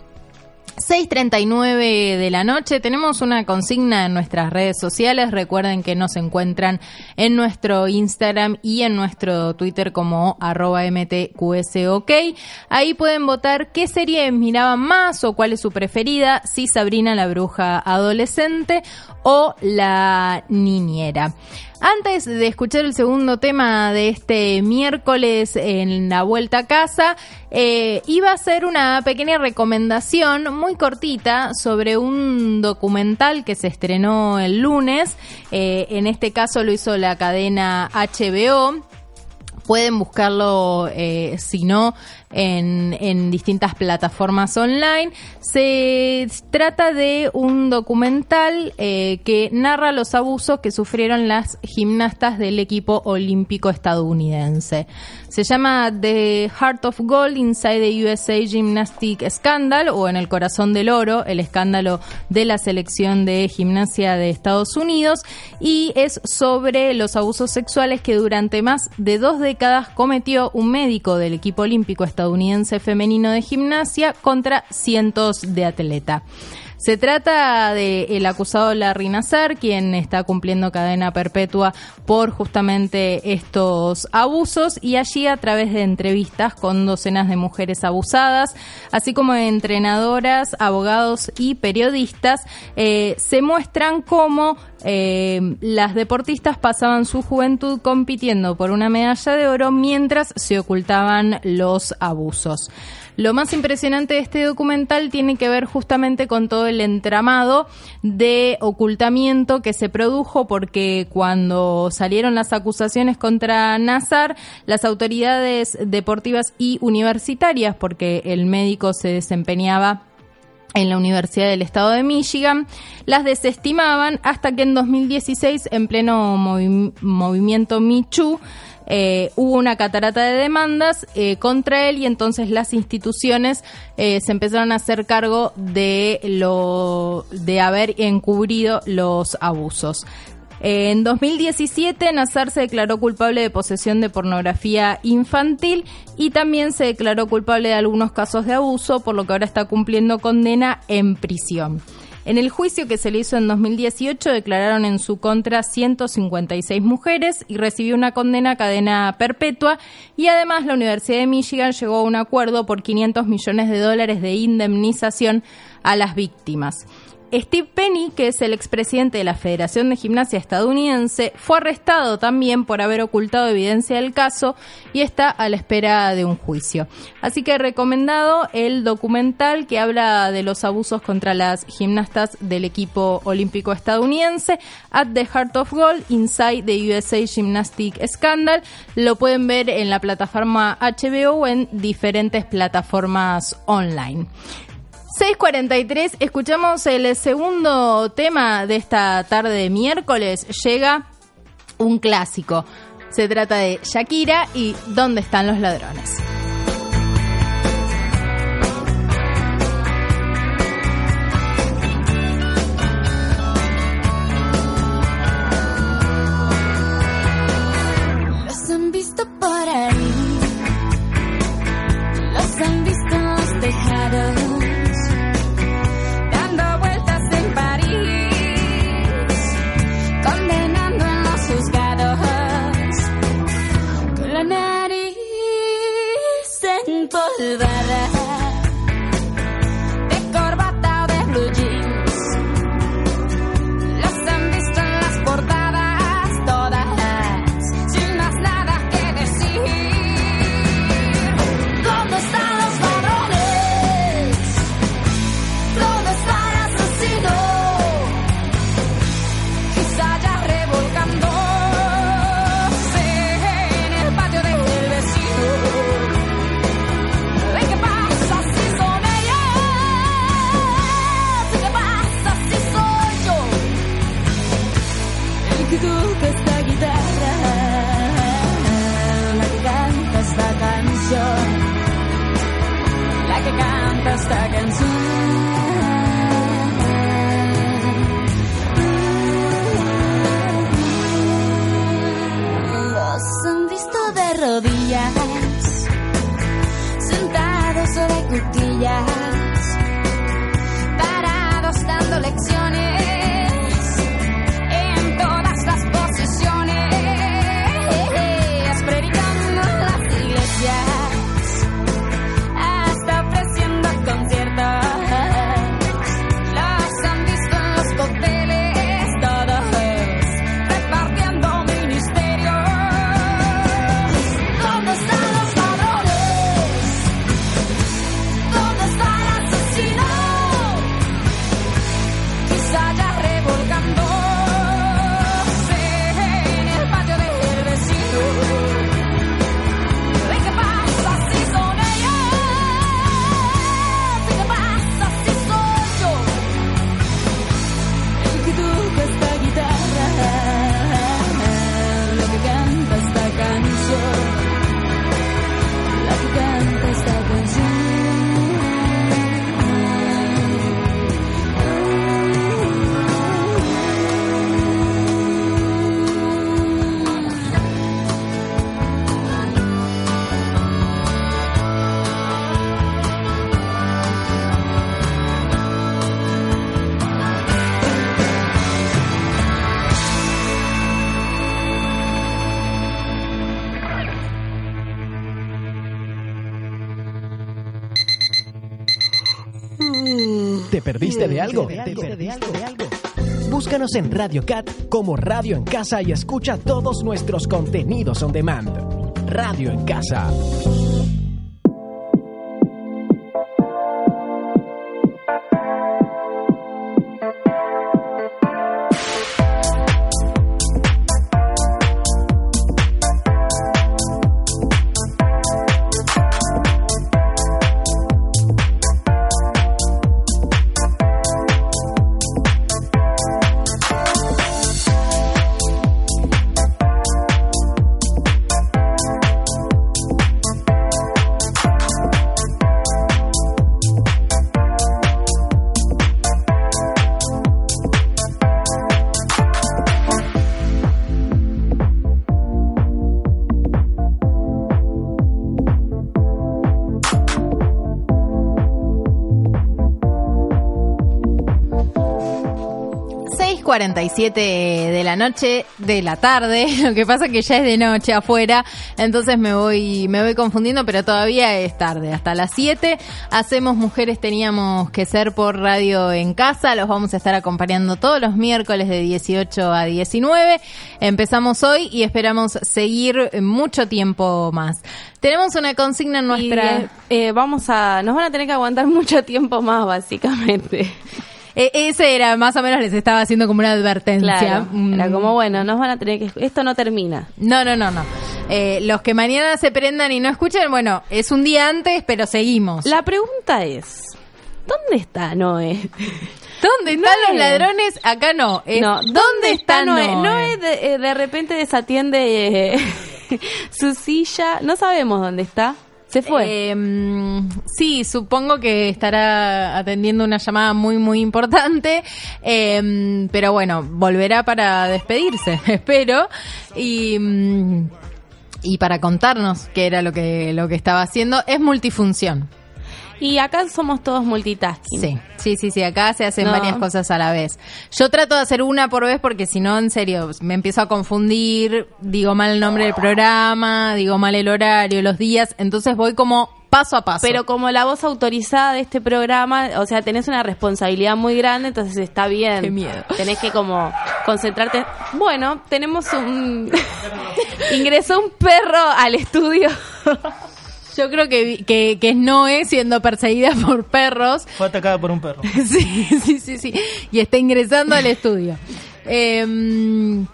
6.39 de la noche, tenemos una consigna en nuestras redes sociales, recuerden que nos encuentran en nuestro Instagram y en nuestro Twitter como arroba mtqsok, ahí pueden votar qué serie miraban más o cuál es su preferida, si Sabrina la bruja adolescente o la niñera. Antes de escuchar el segundo tema de este miércoles en la vuelta a casa, eh, iba a hacer una pequeña recomendación muy cortita sobre un documental que se estrenó el lunes. Eh, en este caso lo hizo la cadena HBO. Pueden buscarlo, eh, si no, en, distintas plataformas online. Se trata de un documental eh, que narra los abusos que sufrieron las gimnastas del equipo olímpico estadounidense. Se llama The Heart of Gold Inside the USA Gymnastic Scandal o En el Corazón del Oro, el escándalo de la selección de gimnasia de Estados Unidos y es sobre los abusos sexuales que durante más de dos décadas cometió un médico del equipo olímpico estadounidense femenino de gimnasia contra cientos de atletas. Se trata de el acusado Larry Nassar, quien está cumpliendo cadena perpetua por justamente estos abusos y allí a través de entrevistas con docenas de mujeres abusadas, así como entrenadoras, abogados y periodistas, eh, se muestran cómo eh, las deportistas pasaban su juventud compitiendo por una medalla de oro mientras se ocultaban los abusos. Lo más impresionante de este documental tiene que ver justamente con todo el entramado de ocultamiento que se produjo porque cuando salieron las acusaciones contra Nazar, las autoridades deportivas y universitarias, porque el médico se desempeñaba en la Universidad del Estado de Michigan, las desestimaban hasta que en 2016, en pleno movi- movimiento Michu, eh, hubo una catarata de demandas eh, contra él y entonces las instituciones eh, se empezaron a hacer cargo de lo de haber encubrido los abusos. En 2017, Nazar se declaró culpable de posesión de pornografía infantil y también se declaró culpable de algunos casos de abuso, por lo que ahora está cumpliendo condena en prisión. En el juicio que se le hizo en 2018 declararon en su contra 156 mujeres y recibió una condena cadena perpetua y además la Universidad de Michigan llegó a un acuerdo por 500 millones de dólares de indemnización a las víctimas. Steve Penny, que es el expresidente de la Federación de Gimnasia estadounidense, fue arrestado también por haber ocultado evidencia del caso y está a la espera de un juicio. Así que he recomendado el documental que habla de los abusos contra las gimnastas del equipo olímpico estadounidense, At the Heart of Gold, Inside the USA Gymnastic Scandal. Lo pueden ver en la plataforma HBO o en diferentes plataformas online. 6.43, escuchamos el segundo tema de esta tarde de miércoles. Llega un clásico. Se trata de Shakira y ¿Dónde están los ladrones? Perdiste de algo? Búscanos en Radio Cat como Radio en Casa y escucha todos nuestros contenidos on demand. Radio en Casa. 47 de la noche, de la tarde, lo que pasa que ya es de noche afuera, entonces me voy, me voy confundiendo, pero todavía es tarde, hasta las 7 hacemos Mujeres Teníamos que Ser por Radio en Casa, los vamos a estar acompañando todos los miércoles de 18 a 19, empezamos hoy y esperamos seguir mucho tiempo más. Tenemos una consigna en nuestra... Y, eh, vamos a, nos van a tener que aguantar mucho tiempo más, básicamente. Eh, ese era, más o menos les estaba haciendo como una advertencia. Claro, Mm. era como, bueno, nos van a tener que... Esto no termina. No, no, no, no. Eh, los que mañana se prendan y no escuchen, bueno, es un día antes, pero seguimos. La pregunta es, ¿dónde está Noé? ¿Dónde están los ladrones? Acá no. Es, no, ¿dónde, está Noé? Noé de, eh, de repente desatiende eh, su silla, no sabemos dónde está. Se fue. Mm, sí, supongo que estará atendiendo una llamada muy, muy importante. eh, pero bueno, volverá para despedirse, espero. Y. mm, y para contarnos qué era lo que, lo que estaba haciendo, es multifunción. Y acá somos todos multitasking. Sí, sí, sí, sí, acá se hacen No. varias cosas a la vez. Yo trato de hacer una por vez porque si no, en serio, me empiezo a confundir, digo mal el nombre del programa, digo mal el horario, los días, entonces voy como paso a paso. Pero como la voz autorizada de este programa, o sea, tenés una responsabilidad muy grande, entonces está bien. Qué miedo. Tenés que como concentrarte. Bueno, tenemos un... Ingresó un perro al estudio. Yo creo que, que, que es Noé siendo perseguida por perros. Fue atacada por un perro. Sí, sí, sí, sí. Y está ingresando al estudio. Eh,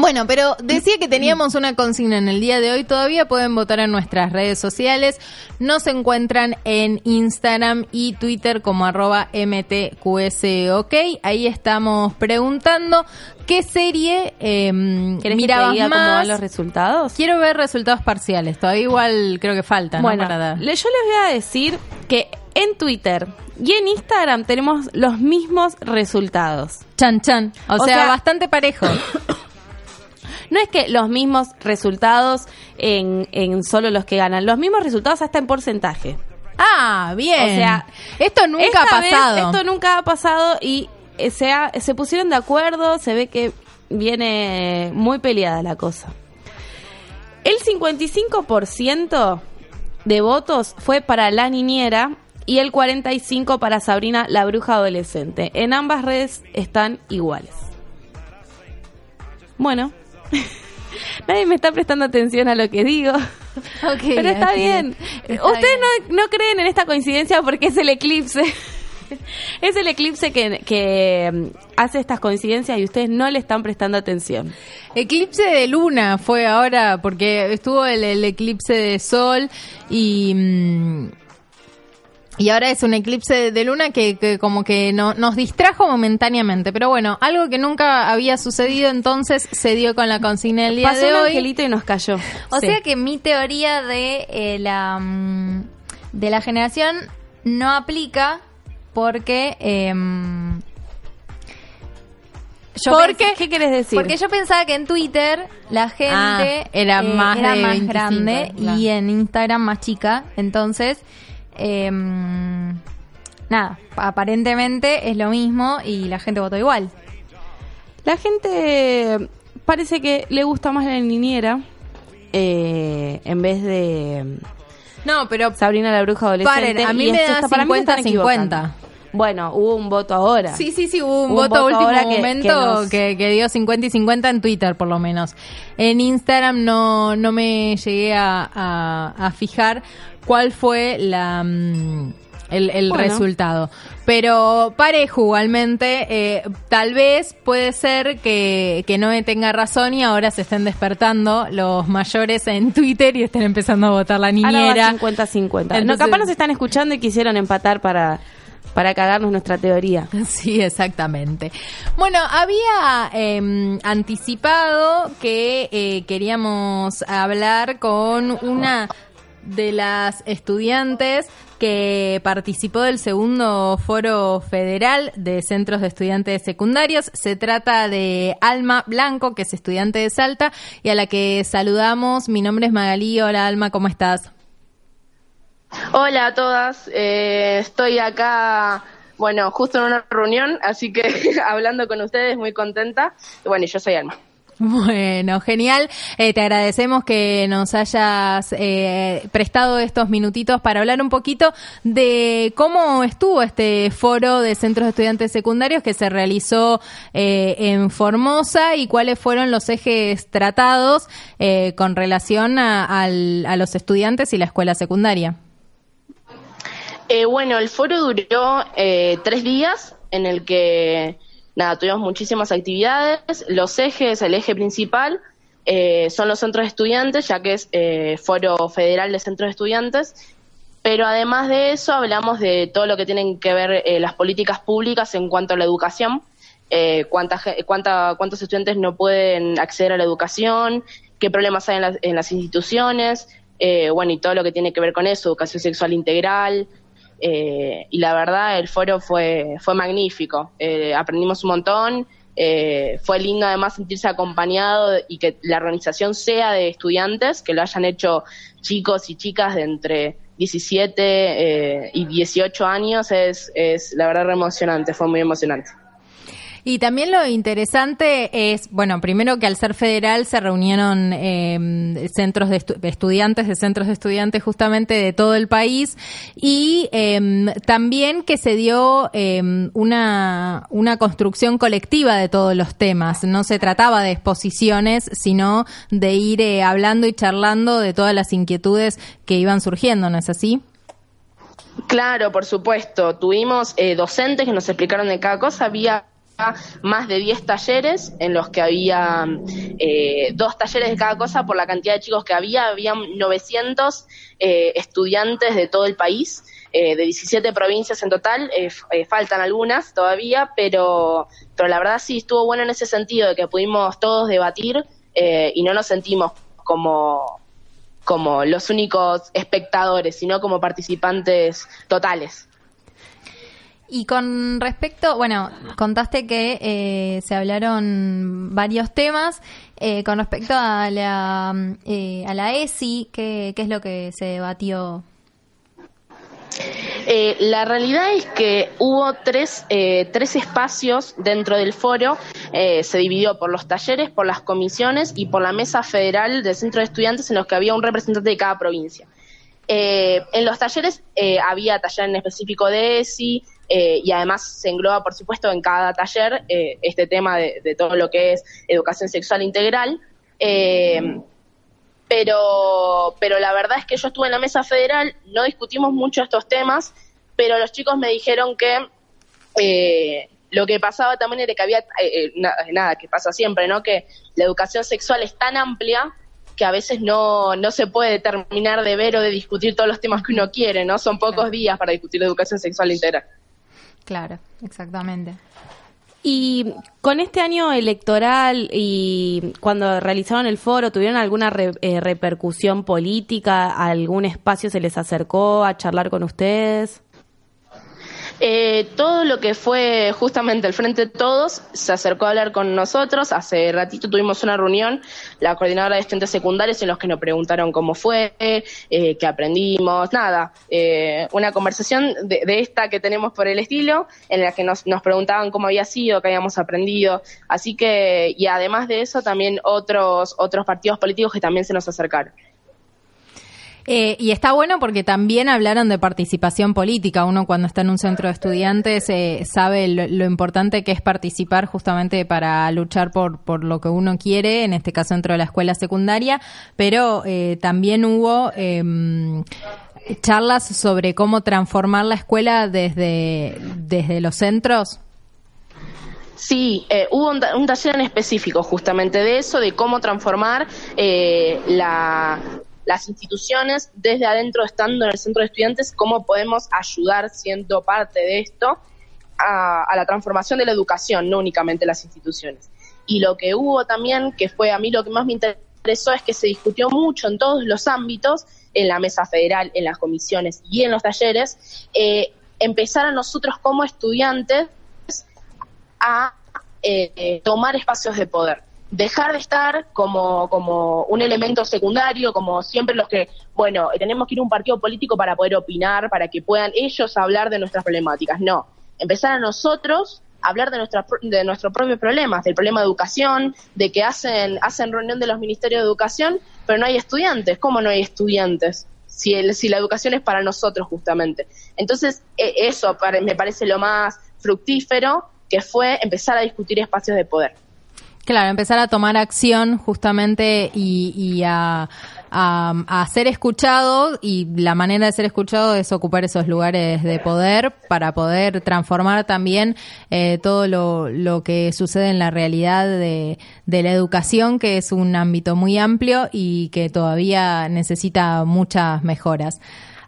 bueno, pero decía que teníamos una consigna en el día de hoy. Todavía pueden votar en nuestras redes sociales. Nos encuentran en Instagram y Twitter como arroba mtqsok. Ahí estamos preguntando qué serie eh, ¿Querés mirabas que te diga cómo más. van los resultados? Quiero ver resultados parciales. Todavía igual creo que falta, Bueno, ¿no? Para yo les voy a decir que en Twitter y en Instagram tenemos los mismos resultados. Chan chan. O, O sea, sea- bastante parejo. No es que los mismos resultados en, en solo los que ganan, los mismos resultados hasta en porcentaje. Ah, bien. O sea, esto nunca ha vez pasado. esto nunca ha pasado y eh, se, ha- se pusieron de acuerdo, se ve que viene muy peleada la cosa. El 55% de votos fue para la niñera y el 45% para Sabrina la bruja adolescente. En ambas redes están iguales. Bueno, nadie me está prestando atención a lo que digo. Pero está bien. Está Ustedes No, no creen en esta coincidencia porque es el eclipse. es el eclipse que, que mm, hace estas coincidencias y ustedes no le están prestando atención. Eclipse de luna fue ahora, porque estuvo el, el eclipse de sol y. mm, y ahora es un eclipse de luna que, que como que no, nos distrajo momentáneamente. Pero bueno, algo que nunca había sucedido entonces se dio con la consigna del día Pasó de un hoy. angelito y nos cayó. O Sí. sea que mi teoría de eh, la mm, de la generación no aplica porque em, yo ¿Por pens- qué? ¿Qué quieres decir? Porque yo pensaba que en Twitter la gente Ah, era más de más 25, grande claro. y en Instagram más chica. Entonces, em, nada, aparentemente es lo mismo y la gente votó igual. La gente parece que le gusta más la niñera eh, en vez de No, pero Sabrina la bruja adolescente. Paren, a mí y me esto da está- para mí me están 50-50. equivocando. Bueno, hubo un voto ahora. Sí, sí, sí, hubo un Hubo voto a último ahora que- momento que nos- que, que dio 50 y 50 en Twitter, por lo menos. En Instagram no, no me llegué a, a- a fijar cuál fue la mm, el, el Bueno. resultado. Pero parejo igualmente, eh, tal vez puede ser que, que no me tenga razón y ahora se estén despertando los mayores en Twitter y estén empezando a votar la niñera. 50-50. No, capaz nos están escuchando y quisieron empatar para, para cagarnos nuestra teoría. Sí, exactamente. Bueno, había eh, anticipado que eh, queríamos hablar con una de las estudiantes que participó del segundo foro federal de centros de estudiantes secundarios. Se trata de Alma Blanco, que es estudiante de Salta y a la que saludamos. Mi nombre es Magalí. Hola Alma, ¿cómo estás? Hola a todas, eh, estoy acá, bueno, justo en una reunión, así que hablando con ustedes, muy contenta. Bueno, y yo soy Alma. Bueno, genial. Eh, te agradecemos que nos hayas eh, prestado estos minutitos para hablar un poquito de cómo estuvo este foro de centros de estudiantes secundarios que se realizó eh, en Formosa y cuáles fueron los ejes tratados eh, con relación a, a los estudiantes y la escuela secundaria. Bueno, el foro duró tres días en el que, nada, tuvimos muchísimas actividades. Los ejes, el eje principal eh, son los centros de estudiantes, ya que es eh, foro federal de centros de estudiantes. Pero además de eso, hablamos de todo lo que tienen que ver eh, las políticas públicas en cuanto a la educación. Eh, cuánta, cuánta- cuántos estudiantes no pueden acceder a la educación, qué problemas hay en en las instituciones, eh, bueno, y todo lo que tiene que ver con eso, educación sexual integral. Eh, y la verdad, el foro fue, fue magnífico. Eh, aprendimos un montón. eh, fue lindo además sentirse acompañado y que la organización sea de estudiantes, que lo hayan hecho chicos y chicas de entre 17 eh, y 18 años. Es, es la verdad re emocionante, fue muy emocionante. Y también lo interesante es, bueno, primero que al ser federal se reunieron eh, centros de estu- estudiantes, de centros de estudiantes justamente de todo el país y eh, también que se dio eh, una, una construcción colectiva de todos los temas. No se trataba de exposiciones, sino de ir eh, hablando y charlando de todas las inquietudes que iban surgiendo, ¿no es así? Claro, por supuesto. Tuvimos eh, docentes que nos explicaron de cada cosa. Había más de 10 talleres en los que había eh, dos talleres de cada cosa por la cantidad de chicos que había. Habían 900 eh, estudiantes de todo el país, eh, de 17 provincias en total. Eh, faltan algunas todavía, pero, pero la verdad sí estuvo bueno en ese sentido de que pudimos todos debatir y no nos sentimos como como los únicos espectadores, sino como participantes totales. Y con respecto, bueno, contaste que eh, se hablaron varios temas. Eh, con respecto a la, eh, a la ESI, ¿qué, ¿qué es lo que se debatió? Eh, la realidad es que hubo tres, eh, tres espacios dentro del foro, eh, se dividió por los talleres, por las comisiones y por la mesa federal del centro de estudiantes en los que había un representante de cada provincia. Eh, en los talleres eh, había taller en específico de ESI eh, y además se engloba, por supuesto, en cada taller eh, este tema de, de todo lo que es educación sexual integral. Eh, pero, pero la verdad es que yo estuve en la mesa federal, no discutimos mucho estos temas, pero los chicos me dijeron que eh, lo que pasaba también era que había, eh, na- nada, que pasa siempre, ¿no? Que la educación sexual es tan amplia que a veces no, no se puede terminar de ver o de discutir todos los temas que uno quiere, ¿no? Son pocos días para discutir la educación sexual integral. Claro, exactamente. Y con este año electoral y cuando realizaron el foro, ¿tuvieron alguna re- eh, repercusión política? ¿Algún espacio se les acercó a charlar con ustedes? Eh, todo lo que fue justamente el Frente de Todos se acercó a hablar con nosotros. Hace ratito tuvimos una reunión, la coordinadora de estudiantes secundarios, en los que nos preguntaron cómo fue, eh, qué aprendimos, nada. eh, una conversación de, de esta que tenemos por el estilo, en la que nos, nos preguntaban cómo había sido, qué habíamos aprendido. Así que, y además de eso, también otros, otros partidos políticos que también se nos acercaron. Eh, y está bueno porque también hablaron de participación política. Uno cuando está en un centro de estudiantes eh, sabe lo, importante que es participar justamente para luchar por, por lo que uno quiere, en este caso dentro de la escuela secundaria, pero eh, también hubo em, charlas sobre cómo transformar la escuela desde, desde los centros. Sí, eh, hubo un, un taller en específico justamente de eso, de cómo transformar eh, la- las instituciones desde adentro, estando en el centro de estudiantes, cómo podemos ayudar siendo parte de esto a, la transformación de la educación, no únicamente las instituciones. Y lo que hubo también, que fue a mí lo que más me interesó, es que se discutió mucho en todos los ámbitos, en la mesa federal, en las comisiones y en los talleres, eh, empezar a nosotros como estudiantes a eh, tomar espacios de poder. Dejar de estar como, como un elemento secundario, como siempre los que, bueno, tenemos que ir a un partido político para poder opinar, para que puedan ellos hablar de nuestras problemáticas. No, empezar a nosotros a hablar de, nuestra, de nuestros propios problemas, del problema de educación, de que hacen, hacen reunión de los ministerios de educación, pero no hay estudiantes. ¿Cómo no hay estudiantes? Si, el, si la educación es para nosotros justamente. Entonces, eh, eso me parece lo más fructífero que fue empezar a discutir espacios de poder. Claro, empezar a tomar acción justamente y, a, a, ser escuchado y la manera de ser escuchado es ocupar esos lugares de poder para poder transformar también eh, todo lo, que sucede en la realidad de la educación, que es un ámbito muy amplio y que todavía necesita muchas mejoras.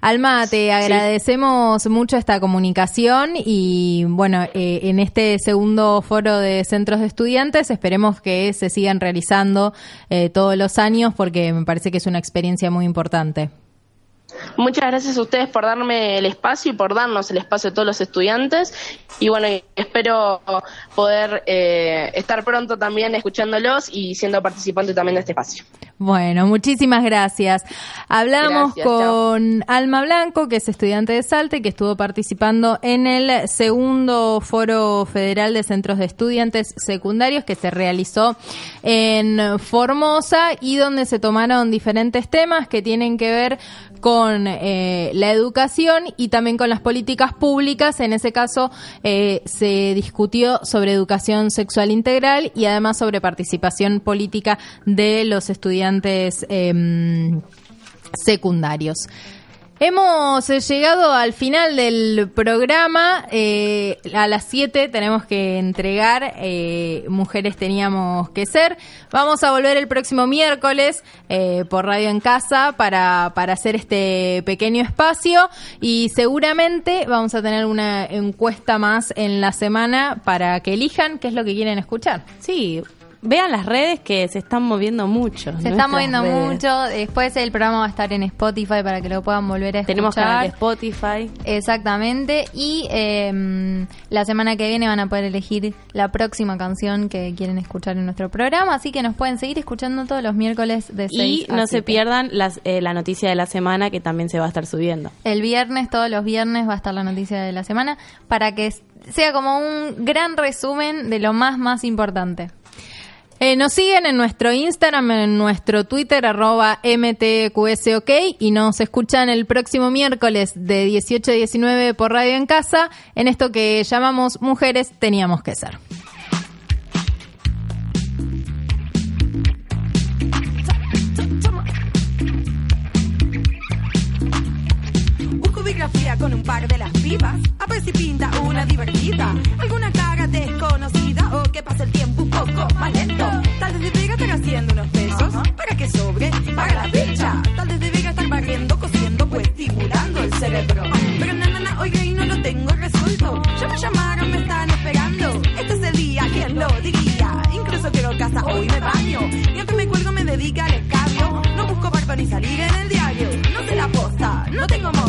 Alma, te agradecemos mucho esta comunicación y bueno, eh, en este segundo foro de centros de estudiantes esperemos que se sigan realizando eh, todos los años porque me parece que es una experiencia muy importante. Muchas gracias a ustedes por darme el espacio y por darnos el espacio a todos los estudiantes. Y bueno, espero poder eh, estar pronto también escuchándolos y siendo participante también de este espacio. Bueno, muchísimas gracias. Hablamos Gracias, chao. con Alma Blanco, que es estudiante de Salte, que estuvo participando en el segundo Foro Federal de Centros de Estudiantes Secundarios que se realizó en Formosa y donde se tomaron diferentes temas que tienen que ver con eh, la educación y también con las políticas públicas. En ese caso eh, se discutió sobre educación sexual integral y además sobre participación política de los estudiantes em, secundarios. Hemos eh, llegado al final del programa. eh, a las 7 tenemos que entregar eh, Mujeres Teníamos que Ser. Vamos a volver el próximo miércoles eh, por Radio en Casa para, para hacer este pequeño espacio y seguramente vamos a tener una encuesta más en la semana para que elijan qué es lo que quieren escuchar. Sí, vean las redes que se están moviendo mucho. Se está moviendo mucho. Después el programa va a estar en Spotify para que lo puedan volver a escuchar. Tenemos canal de Spotify. Exactamente. Y eh, la semana que viene van a poder elegir la próxima canción que quieren escuchar en nuestro programa. Así que nos pueden seguir escuchando todos los miércoles de 6 Y a no se 7. pierdan las, eh, la noticia de la semana que también se va a estar subiendo. El viernes, todos los viernes, va a estar la noticia de la semana para que sea como un gran resumen de lo más, más importante. Eh, nos siguen en nuestro Instagram, en nuestro Twitter, arroba MTQSOK, y nos escuchan el próximo miércoles de 18 a 19 por Radio en Casa, en esto que llamamos Mujeres Teníamos que Ser. Con un par de las vivas. A ver si pinta una divertida. Alguna cara desconocida o que pase el tiempo poco más lento. Tal vez de Vega estar haciendo unos pesos para que sobre, para la ficha. Tal vez de Vega estar barriendo, cosiendo, pues estimulando el cerebro. Pero na, na, na, oiga, y no lo tengo resuelto. Ya me llamaron, me están esperando. Este es el día, ¿quién lo diría? Incluso quiero casa, hoy me baño. Y aunque me cuelgo, me dedica al escabio. No busco barba ni salir en el diario. No se la posta, no tengo más